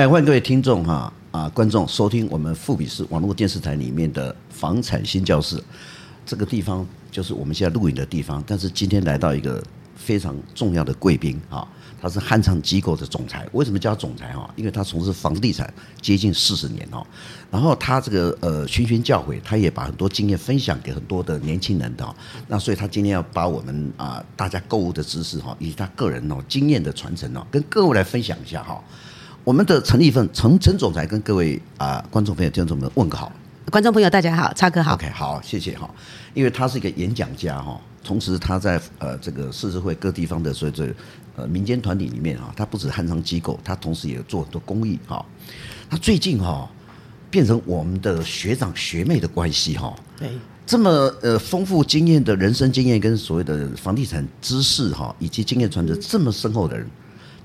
哎，欢迎各位听众哈啊观众收听我们富比斯网络电视台里面的房产新教室。这个地方就是我们现在录影的地方，但是今天来到一个非常重要的贵宾啊，他是汉昌机构的总裁。为什么叫总裁哈？因为他从事房地产接近四十年哦，然后他这个呃循循教诲，他也把很多经验分享给很多的年轻人的。那所以他今天要把我们啊大家购物的知识哈，以及他个人哦经验的传承哦，跟各位来分享一下哈。我们的陈立凤陈陈总裁跟各位啊观众朋友听众们问个好。观众朋友大家好，超哥好。OK 好，谢谢哈。因为他是一个演讲家哈，同时他在呃这个世社会各地方的所以这呃民间团体里面哈，他不止汉商机构，他同时也做很多公益哈。他最近哈变成我们的学长学妹的关系哈。对。这么呃丰富经验的人生经验跟所谓的房地产知识哈，以及经验传承这么深厚的人，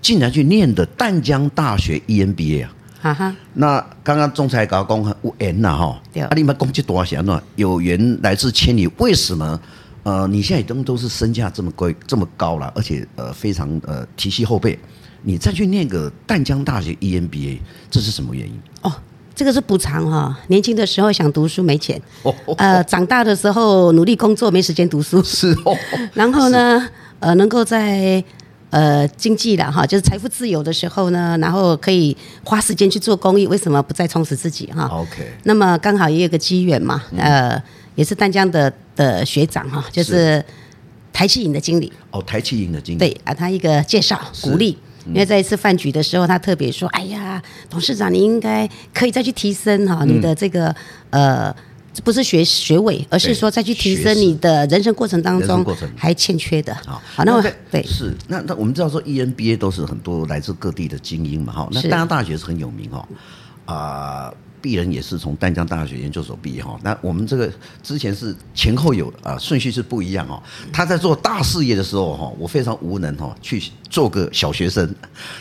竟然去念的淡江大学 EMBA 啊。哈哈，那刚刚总裁讲讲有缘呐哈，啊，你们攻击多少钱呢？有缘来自千里，为什么？呃，你现在都都是身价这么贵这么高了，而且呃非常呃提携后辈，你再去念个淡江大学 EMBA，这是什么原因？哦，这个是补偿哈，年轻的时候想读书没钱，哦哦、呃，长大的时候努力工作没时间读书，是哦，然后呢，呃，能够在。呃，经济了哈，就是财富自由的时候呢，然后可以花时间去做公益，为什么不再充实自己哈？OK。那么刚好也有个机缘嘛，呃，也是淡江的的学长哈，就是台企影的经理。哦，台企影的经理。对啊，他一个介绍鼓励，因为在一次饭局的时候，他特别说：“哎呀，董事长，你应该可以再去提升哈你的这个呃。”不是学学位，而是说再去提升你的人生过程当中还欠缺的。好，好，那我对是那那我们知道说 EMBA 都是很多来自各地的精英嘛，哈。那淡江大学是很有名哈，啊，鄙人也是从丹江大学研究所毕业哈。那我们这个之前是前后有啊顺序是不一样哦。他在做大事业的时候哈，我非常无能哈，去做个小学生。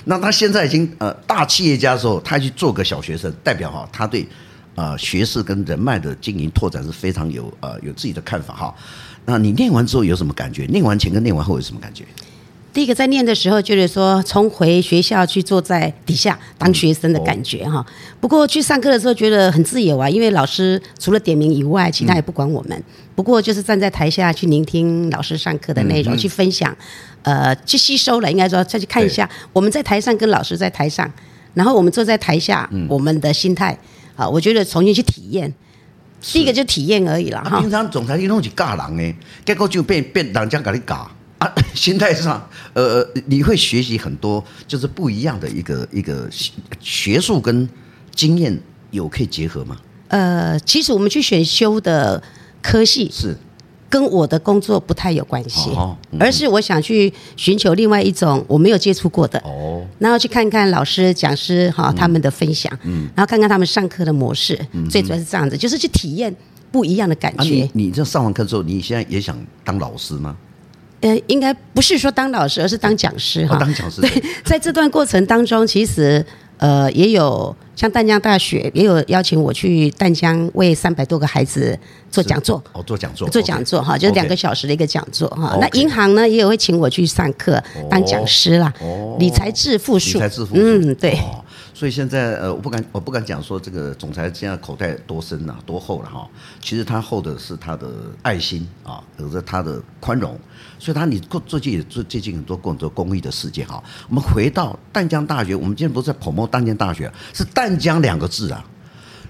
那他现在已经呃大企业家的时候，他去做个小学生，代表哈他对。啊、呃，学识跟人脉的经营拓展是非常有呃有自己的看法哈。那你念完之后有什么感觉？念完前跟念完后有什么感觉？第一个在念的时候，就是说重回学校去坐在底下当学生的感觉哈。不过去上课的时候觉得很自由啊，因为老师除了点名以外，其他也不管我们。不过就是站在台下去聆听老师上课的内容，去分享，呃，去吸收了，应该说再去看一下我们在台上跟老师在台上，然后我们坐在台下，我们的心态。好，我觉得重新去体验，第一个就体验而已了哈。平常总裁你弄起尬人呢，结果就变变人家给你尬啊。心态上，呃，你会学习很多，就是不一样的一个一个学术跟经验有可以结合吗？呃，其实我们去选修的科系是。跟我的工作不太有关系，而是我想去寻求另外一种我没有接触过的，然后去看看老师讲师哈他们的分享，然后看看他们上课的模式，最主要是这样子，就是去体验不一样的感觉。你你这上完课之后，你现在也想当老师吗？呃，应该不是说当老师，而是当讲师哈。当讲师。对，在这段过程当中，其实。呃，也有像淡江大学也有邀请我去淡江为三百多个孩子做讲座。哦，做讲座，做讲座哈，就是两个小时的一个讲座哈。那银行呢，也有会请我去上课当讲师啦，理财致富术，理财致富术，嗯，对。所以现在呃，我不敢我不敢讲说这个总裁现在口袋多深呐、啊，多厚了哈。其实他厚的是他的爱心啊，有着他的宽容。所以他你过最近也做最近很多很多公益的事件哈。我们回到淡江大学，我们今天不是在捧墨淡江大学，是淡江两个字啊。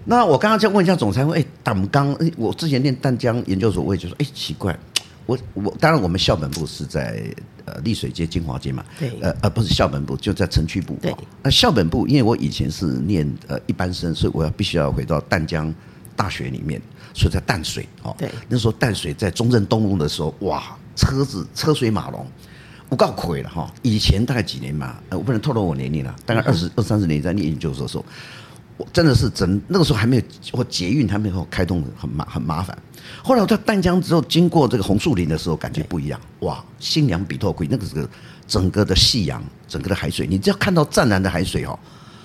那我刚刚再问一下总裁，问哎，淡江，我之前念淡江研究所，我也就说哎奇怪。我我当然我们校本部是在呃丽水街金华街嘛，对，呃呃不是校本部就在城区部，对，那校本部因为我以前是念呃一般生，所以我要必须要回到淡江大学里面，所以在淡水哦，对，那时候淡水在中正东路的时候，哇，车子车水马龙，我告亏了哈，以前大概几年嘛，呃我不能透露我年龄了，大概二十二三十年在念研究所的时候。我真的是整那个时候还没有或捷运还没有开通很麻很麻烦。后来我在淡江之后经过这个红树林的时候，感觉不一样哇！新娘比透贵，那个是个整个的夕阳，整个的海水，你只要看到湛蓝的海水哦，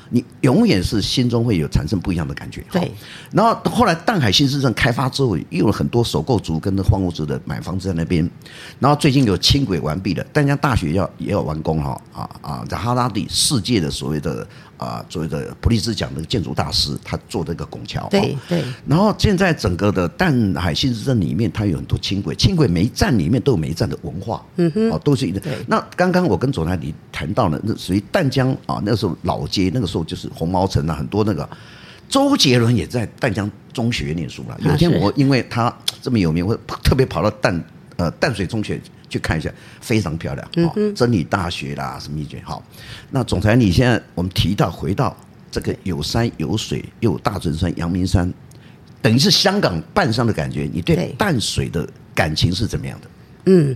你永远是心中会有产生不一样的感觉。对。然后后来淡海新市镇开发之后，又有很多首购族跟荒芜族的买房子在那边。然后最近有轻轨完毕了，淡江大学要也要完工哈啊啊，在哈拉底世界的所谓的啊所谓的普利兹奖的建筑大师，他做的一个拱桥。对对。然后现在整个的淡海新市镇里面，它有很多轻轨，轻轨每一站里面都有每一站的文化。嗯哼。哦，都是一个。那刚刚我跟总裁你谈到了，那属于淡江啊，那时候老街，那个时候就是红毛城啊，很多那个。周杰伦也在淡江中学念书了。有一天我因为他这么有名，我特别跑到淡呃淡水中学去看一下，非常漂亮。嗯，真理大学啦，什么一些好。那总裁，你现在我们提到回到这个有山有水又有大屯山、阳明山，等于是香港半山的感觉。你对淡水的感情是怎么样的？嗯。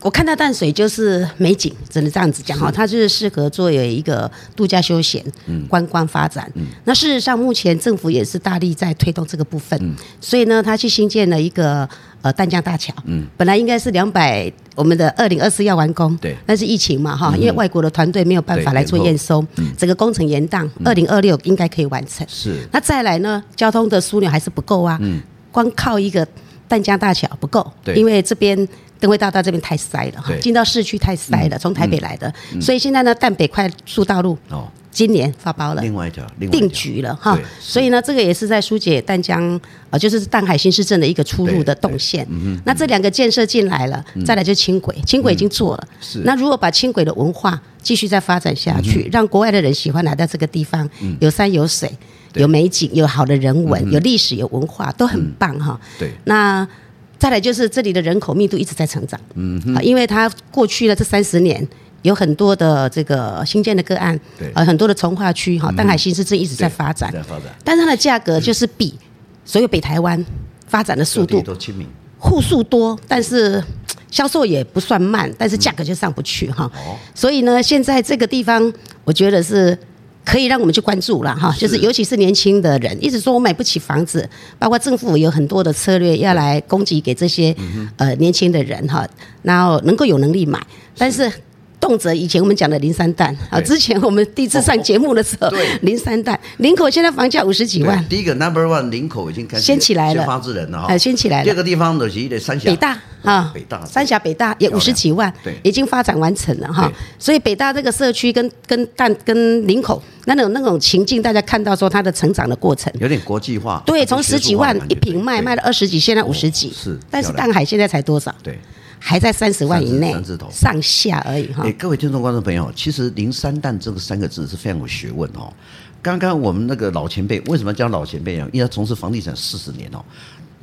我看到淡水就是美景，只能这样子讲哈，它就是适合作为一个度假休闲、观光发展。那事实上，目前政府也是大力在推动这个部分，所以呢，他去新建了一个呃淡江大桥。本来应该是两百，我们的二零二四要完工，对，但是疫情嘛哈，因为外国的团队没有办法来做验收，整个工程延宕，二零二六应该可以完成。是，那再来呢，交通的枢纽还是不够啊，光靠一个淡江大桥不够，因为这边。灯会大道这边太塞了哈，进到市区太塞了。从台北来的，所以现在呢，淡北快速道路哦，今年发包了，另外一条定局了哈。所以呢，这个也是在疏解淡江呃，就是淡海新市镇的一个出入的动线。那这两个建设进来了，再来就轻轨，轻轨已经做了。是。那如果把轻轨的文化继续再发展下去，让国外的人喜欢来到这个地方，有山有水，有美景，有好的人文，有历史，有文化，都很棒哈。对。那。再来就是这里的人口密度一直在成长，嗯，因为它过去的这三十年有很多的这个新建的个案，对，呃，很多的重划区哈，淡海新市镇一直在发展，在发展，但是它的价格就是比所有北台湾发展的速度都亲民，户数多，但是销售也不算慢，但是价格就上不去哈，哦，所以呢，现在这个地方我觉得是。可以让我们去关注了哈，就是尤其是年轻的人，一直说我买不起房子，包括政府有很多的策略要来供给给这些呃年轻的人哈，然后能够有能力买，但是。动辄以前我们讲的林三蛋啊，之前我们第一次上节目的时候，林三蛋，林口现在房价五十几万。第一个 number one，林口已经开始先起来了，先发制人了哈，先起来了。第二个地方的是三峡北大啊，北大三峡北大也五十几万，对，已经发展完成了哈。所以北大这个社区跟跟淡跟林口那种那种情境，大家看到说它的成长的过程有点国际化。对，从十几万一平卖卖了二十几，现在五十几。是，但是淡海现在才多少？对。还在三十万以内，上下而已哈。哎，各位听众、观众朋友，其实“零三蛋”这个三个字是非常有学问哦。刚刚我们那个老前辈为什么叫老前辈啊？因为他从事房地产四十年哦。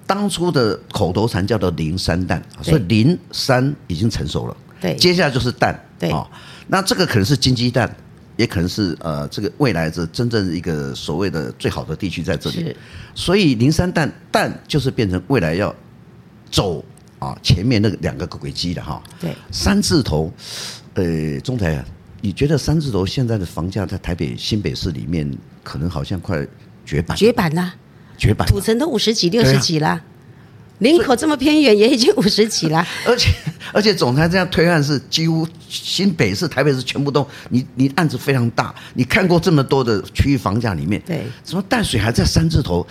当初的口头禅叫做“零三蛋”，所以“零三”已经成熟了。对，接下来就是“蛋”。对，那这个可能是金鸡蛋，也可能是呃，这个未来的真正一个所谓的最好的地区在这里。所以“零三蛋蛋就是变成未来要走。啊，前面那个两个轨迹的哈，对，三字头，呃，钟台啊，你觉得三字头现在的房价在台北新北市里面，可能好像快绝版，绝版了，绝版，土城都五十几、六十几了。林口这么偏远，也已经五十几了。而 且而且，总裁这样推案是几乎新北市、台北市全部都，你你案子非常大。你看过这么多的区域房价里面，对，什么淡水还在三字头，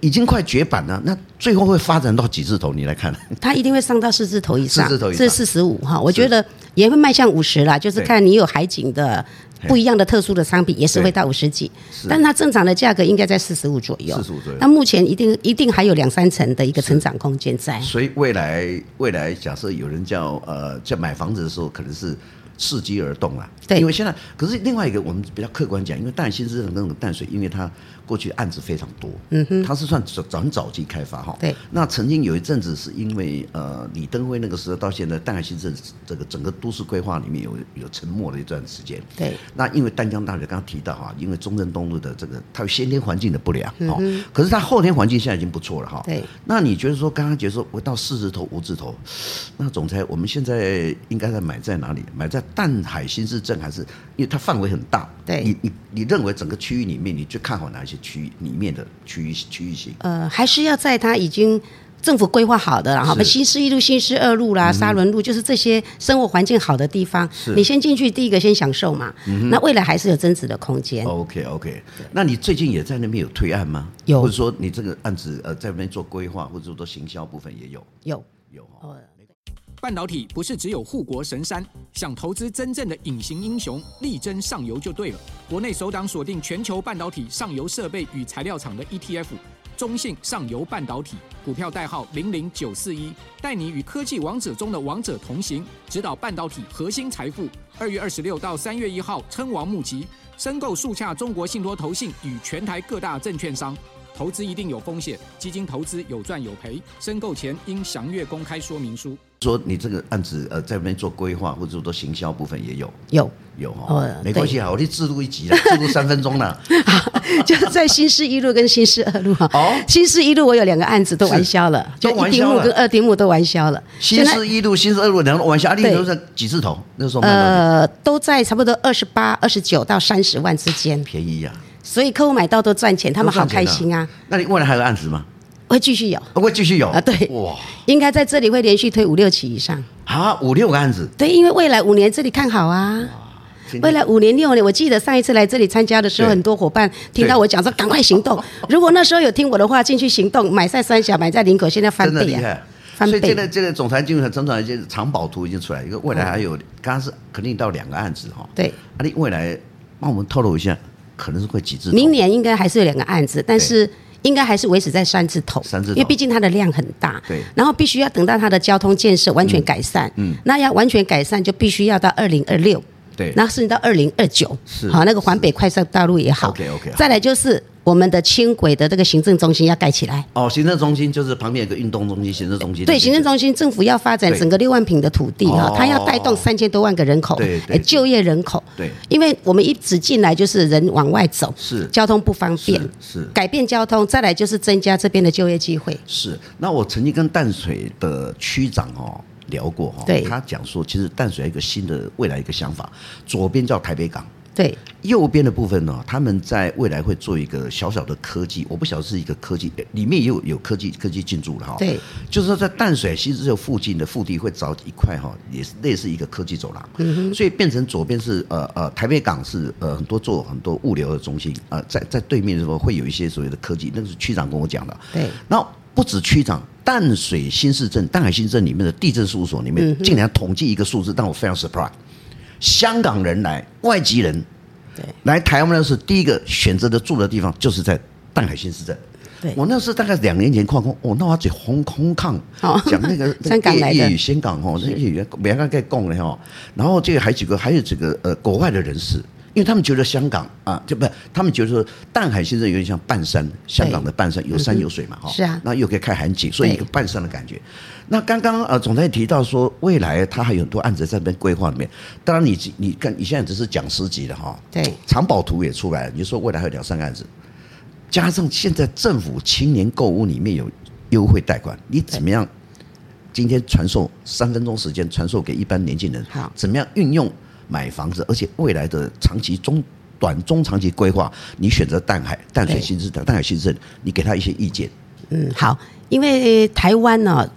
已经快绝版了。那最后会发展到几字头？你来看，它一定会上到四字头以上，四字头以上，是四十五哈。我觉得也会迈向五十啦，就是看你有海景的。不一样的特殊的商品也是会到五十几，但是它正常的价格应该在四十五左右。四十五左右。那目前一定一定还有两三成的一个成长空间在。所以未来未来假设有人叫呃叫买房子的时候，可能是。伺机而动了，对，因为现在可是另外一个，我们比较客观讲，因为淡新市镇那种淡水，因为它过去案子非常多，嗯哼，它是算早很早期开发哈，对。那曾经有一阵子是因为呃李登辉那个时候到现在，淡海新市镇这个整个都市规划里面有有沉默的一段时间，对。那因为淡江大学刚刚提到哈，因为中正东路的这个它有先天环境的不良，哦，可是它后天环境现在已经不错了哈，对。那你觉得说刚刚觉得说我到四字头五字头，那总裁我们现在应该在买在哪里？买在淡海新市镇还是因为它范围很大，对，你你你认为整个区域里面，你最看好哪一些区域里面的区域区域性？呃，还是要在它已经政府规划好的，然后新市一路、新市二路啦、沙仑路，就是这些生活环境好的地方，你先进去，第一个先享受嘛。那未来还是有增值的空间。OK OK，那你最近也在那边有推案吗？有，或者说你这个案子呃在那边做规划，或者说做行销部分也有？有有哦。半导体不是只有护国神山，想投资真正的隐形英雄，力争上游就对了。国内首档锁定全球半导体上游设备与材料厂的 ETF，中信上游半导体，股票代号零零九四一，带你与科技王者中的王者同行，指导半导体核心财富。二月二十六到三月一号，称王募集，申购速洽中国信托投信与全台各大证券商。投资一定有风险，基金投资有赚有赔，申购前应详阅公开说明书。说你这个案子呃在那边做规划或者做行销部分也有有有哈，没关系啊，我就自录一集了，自录三分钟了。就在新市一路跟新市二路哈。哦，新市一路我有两个案子都完销了，就一丁目跟二丁目都完销了。新市一路、新市二路两个完销，利润都是几字头？那时候呃都在差不多二十八、二十九到三十万之间，便宜呀。所以客户买到都赚钱，他们好开心啊！那你未来还有案子吗？会继续有，会继续有啊？对，哇，应该在这里会连续推五六起以上。啊，五六个案子？对，因为未来五年这里看好啊。未来五年六年，我记得上一次来这里参加的时候，很多伙伴听到我讲说赶快行动。如果那时候有听我的话，进去行动，买在三峡，买在林口，现在翻倍啊！翻倍。所以现在这个总裁金融整整一些藏宝图已经出来，一个未来还有，刚刚是肯定到两个案子哈。对，啊，你未来帮我们透露一下。可能是会几字头，明年应该还是有两个案子，但是应该还是维持在三字头，三字头，因为毕竟它的量很大，对，然后必须要等到它的交通建设完全改善，嗯，嗯，那要完全改善就必须要到二零二六，对，然后甚至到二零二九，是，好，那个环北快速道路也好，OK OK，再来就是。我们的轻轨的这个行政中心要盖起来。哦，行政中心就是旁边有个运动中心，行政中心对，行政中心政府要发展整个六万坪的土地哈，它要带动三千多万个人口，对就业人口，对，因为我们一直进来就是人往外走，是。交通不方便，是。改变交通，再来就是增加这边的就业机会。是，那我曾经跟淡水的区长哦聊过哈，对，他讲说其实淡水有一个新的未来一个想法，左边叫台北港。对，右边的部分呢，他们在未来会做一个小小的科技，我不晓得是一个科技，里面也有有科技科技进驻了哈。对，就是说在淡水新市附近的腹地会找一块哈，也是类似一个科技走廊。嗯。所以变成左边是呃呃台北港是呃很多做很多物流的中心啊，呃，在在对面的时候会有一些所谓的科技，那个是区长跟我讲的。对。然后不止区长，淡水新市镇、淡海新市镇里面的地震事务所里面，竟然统计一个数字，让我非常 surprise。香港人来，外籍人，对，来台湾的是第一个选择的住的地方，就是在淡海新市镇。对，我那是大概两年前矿工，我那我嘴红空抗，讲那个 香港来的粤语，香港哦，那粤语没人该讲的哈。然后这个还几个，还有几个呃国外的人士。因为他们觉得香港啊，就不，他们觉得说淡海现在有点像半山，香港的半山有山有水嘛，哈、嗯，是啊，那又可以看海景，所以一个半山的感觉。那刚刚呃总裁提到说，未来他还有很多案子在这边规划里面。当然你你看你现在只是讲师级的哈，对，藏宝图也出来了，你说未来还有两三个案子，加上现在政府青年购物里面有优惠贷款，你怎么样？今天传授三分钟时间传授给一般年轻人，好，怎么样运用？买房子，而且未来的长期、中、短、中长期规划，你选择淡海、淡水新市的、淡海新市，你给他一些意见。嗯，好，因为台湾呢，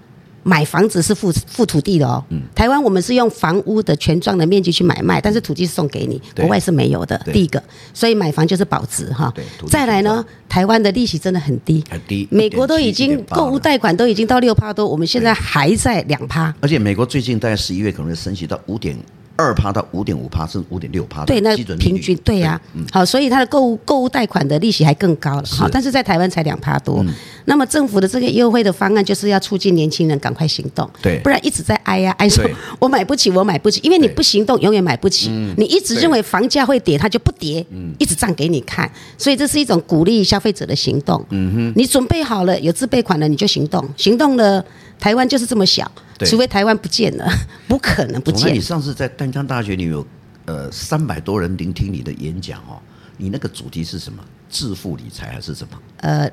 买房子是付付土地的哦。嗯。台湾我们是用房屋的权状的面积去买卖，但是土地是送给你，国外是没有的。第一个，所以买房就是保值哈。对。再来呢，台湾的利息真的很低，很低。美国都已经购物贷款都已经到六趴多，我们现在还在两趴。而且美国最近大概十一月可能会升息到五点。二趴到五点五趴，甚至五点六趴。对，那平均对呀，好，所以它的购物购物贷款的利息还更高了。好，但是在台湾才两趴多。那么政府的这个优惠的方案就是要促进年轻人赶快行动，对，不然一直在挨呀挨说，我买不起，我买不起，因为你不行动，永远买不起。你一直认为房价会跌，它就不跌，一直涨给你看。所以这是一种鼓励消费者的行动。嗯哼，你准备好了，有自备款了，你就行动，行动了。台湾就是这么小，除非台湾不见了，不可能不见。那你上次在淡江大学，你有呃三百多人聆听你的演讲哦，你那个主题是什么？致富理财还是什么？呃，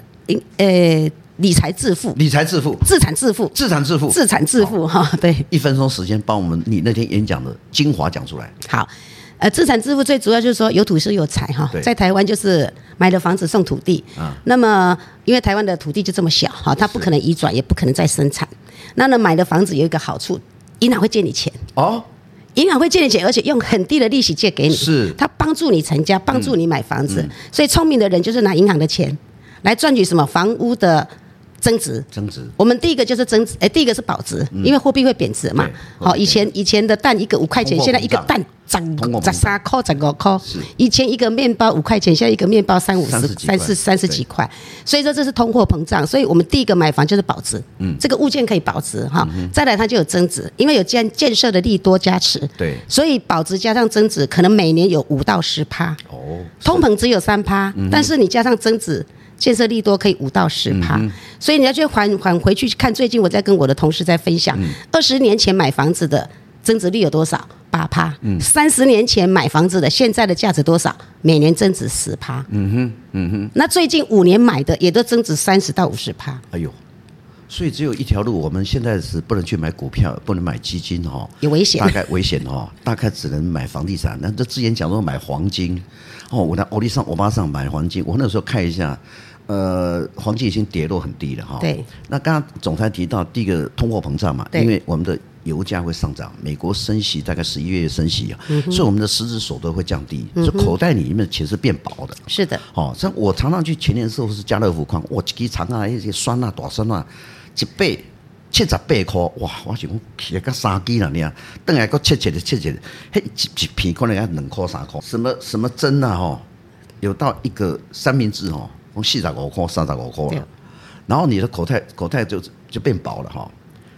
呃，理财致富，理财致富，资产致富，资产致富，资产致富哈。对，一分钟时间，帮我们你那天演讲的精华讲出来。好。呃，资产致富最主要就是说有土是有财哈，在台湾就是买了房子送土地，啊，那么因为台湾的土地就这么小哈，它不可能移转，也不可能再生产。那呢，买的房子有一个好处，银行会借你钱。哦，银行会借你钱，而且用很低的利息借给你，是，它帮助你成家，帮助你买房子。所以聪明的人就是拿银行的钱来赚取什么？房屋的。增值，增值。我们第一个就是增值，哎，第一个是保值，因为货币会贬值嘛。好，以前以前的蛋一个五块钱，现在一个蛋涨涨三块，涨五块。以前一个面包五块钱，现在一个面包三五十、三四三十几块。所以说这是通货膨胀。所以我们第一个买房就是保值，嗯，这个物件可以保值哈。再来它就有增值，因为有建建设的利多加持。对，所以保值加上增值，可能每年有五到十趴。哦，通膨只有三趴，但是你加上增值。建设利多可以五到十趴，嗯、所以你要去还还回去看。最近我在跟我的同事在分享，二十、嗯、年前买房子的增值率有多少？八趴。三十、嗯、年前买房子的现在的价值多少？每年增值十趴。嗯哼，嗯哼。那最近五年买的也都增值三十到五十趴。哎呦，所以只有一条路，我们现在是不能去买股票，不能买基金哦，有危险。大概危险哦，大概只能买房地产。那这之前讲说买黄金哦，我在欧力上、欧巴上买黄金，我那时候看一下。呃，黄金已经跌落很低了哈。对。那刚刚总裁提到第一个通货膨胀嘛，因为我们的油价会上涨，美国升息大概十一月升息啊，嗯、所以我们的实质所得会降低，嗯、哼所以口袋里面的钱是变薄的。是的。哦，像我常常去前年时候是家乐福矿，我几长啊一些酸啊大酸啊，一倍七十八块，哇！我想讲起个三几了呢，等下个切切的切切的，嘿一一片可能要两块三块。什么什么针啊哈，有到一个三明治哦。从四十五块、三十五块了，然后你的口袋口袋就就变薄了哈。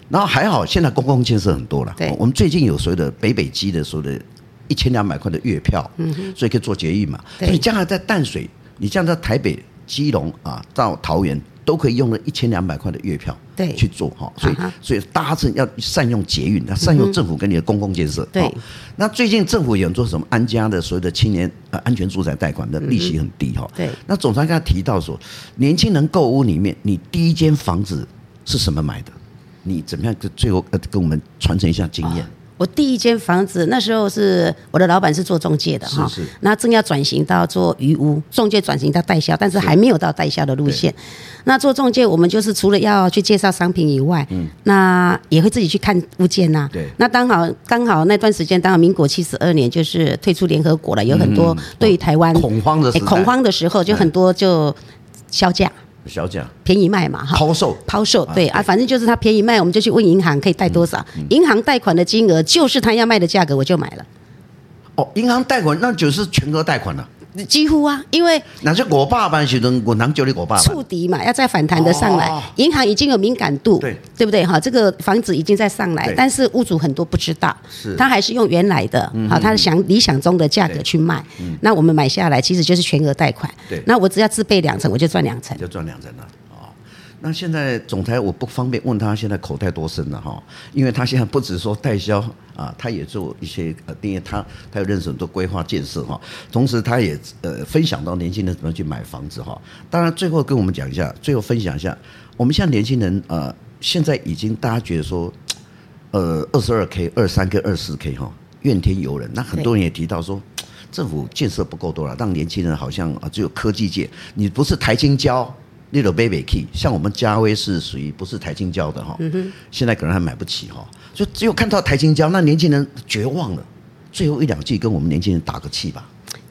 然后还好，现在公共建设很多了。我们最近有所谓的北北基的所谓的一千两百块的月票，嗯，所以可以做捷运嘛。对，所以将来在淡水，你像在台北、基隆啊到桃园。都可以用了一千两百块的月票，对，去做哈，所以所以大家是要善用捷运，要善用政府跟你的公共建设。对，那最近政府有做什么安家的所有的青年呃安全住宅贷款的利息很低哈。对，那总裁刚才提到说，年轻人购物里面，你第一间房子是什么买的？你怎么样？最后呃跟我们传承一下经验。我第一间房子那时候是我的老板是做中介的哈，那正要转型到做鱼屋，中介转型到代销，但是还没有到代销的路线。那做中介，我们就是除了要去介绍商品以外，嗯，那也会自己去看物件呐。对。那刚好刚好那段时间，当然民国七十二年就是退出联合国了，有很多对于台湾恐慌的恐慌的时候，就很多就销价。小奖。便宜卖嘛，哈，抛售。抛售，对啊，反正就是他便宜卖，我们就去问银行可以贷多少，银行贷款的金额就是他要卖的价格，我就买了。哦，银行贷款那就是全额贷款了。几乎啊，因为那是我爸办时阵，我能救你我爸触底嘛，要再反弹的上来，银行已经有敏感度，对。对不对？哈，这个房子已经在上来，但是屋主很多不知道，是，他还是用原来的，好，他想理想中的价格去卖，那我们买下来其实就是全额贷款，对，那我只要自备两成，我就赚两成，就赚两成了。那现在总裁我不方便问他现在口袋多深了哈，因为他现在不只说代销啊，他也做一些呃，因为他他有认识很多规划建设哈，同时他也呃分享到年轻人怎么去买房子哈。当然最后跟我们讲一下，最后分享一下，我们现在年轻人呃，现在已经大家觉得说，呃，二十二 K、二三 K、二四 K 哈，怨天尤人。那很多人也提到说，政府建设不够多了，让年轻人好像只有科技界，你不是台青交。Little baby key，像我们嘉威是属于不是台青交的哈，现在可能还买不起哈，就只有看到台青交，那年轻人绝望了。最后一两句跟我们年轻人打个气吧。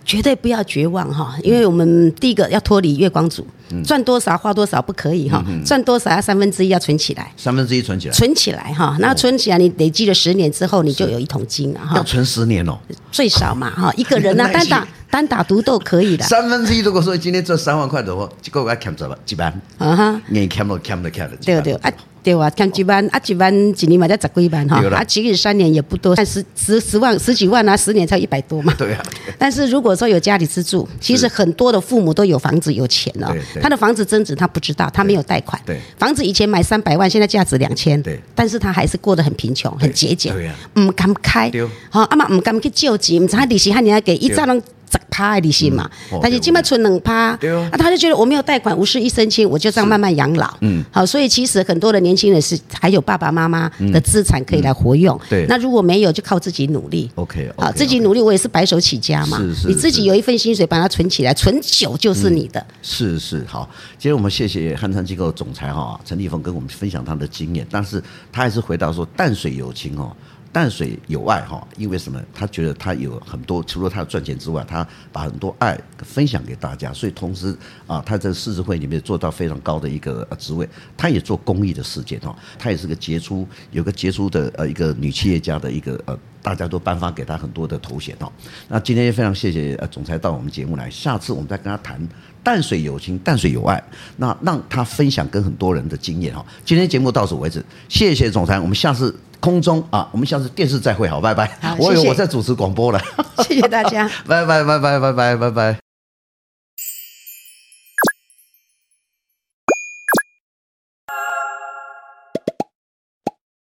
绝对不要绝望哈，因为我们第一个要脱离月光族，赚多少花多少不可以哈，赚多少要三分之一要存起来，三分之一存起来，存起来哈，那存起来你累积了十年之后，你就有一桶金了哈。要存十年哦，最少嘛哈，一个人呢单打单打独斗可以的。三分之一如果说今天赚三万块的话，结果我要欠着了几万，啊哈，你欠了欠了欠了，对对啊。对啊，看几万啊，几万几年嘛，才十几万哈，啊，其实三年也不多，但十十十万十几万啊，十年才一百多嘛。对啊。但是如果说有家里资助，其实很多的父母都有房子有钱了，他的房子增值他不知道，他没有贷款。对。房子以前买三百万，现在价值两千。对。但是他还是过得很贫穷，很节俭。唔敢开。对。好，阿妈唔敢去救济，唔知他利息还你要给，一早拢十趴利息嘛，嗯哦、但是今麦存两趴，对哦、啊，他就觉得我没有贷款，无事一身轻，我就这样慢慢养老。嗯，好，所以其实很多的年轻人是还有爸爸妈妈的资产可以来活用。对、嗯，那如果没有，就靠自己努力。OK，, 好，自己努力，我也是白手起家嘛。是是，你自己有一份薪水，把它存起来，存久就是你的。嗯、是是，好，今天我们谢谢汉昌机构总裁哈陈立峰跟我们分享他的经验，但是他还是回答说淡水有情哦。淡水有爱哈，因为什么？他觉得他有很多，除了他赚钱之外，他把很多爱分享给大家，所以同时啊，他在世事会里面做到非常高的一个职位，他也做公益的事件哈，他也是个杰出，有个杰出的呃一个女企业家的一个呃，大家都颁发给他很多的头衔哈。那今天也非常谢谢呃总裁到我们节目来，下次我们再跟他谈淡水有情，淡水有爱，那让他分享跟很多人的经验哈。今天节目到此为止，谢谢总裁，我们下次。空中啊，我们下次电视再会，好，拜拜。好，我以为我在主持广播了，谢谢大家，拜拜拜拜拜拜拜拜。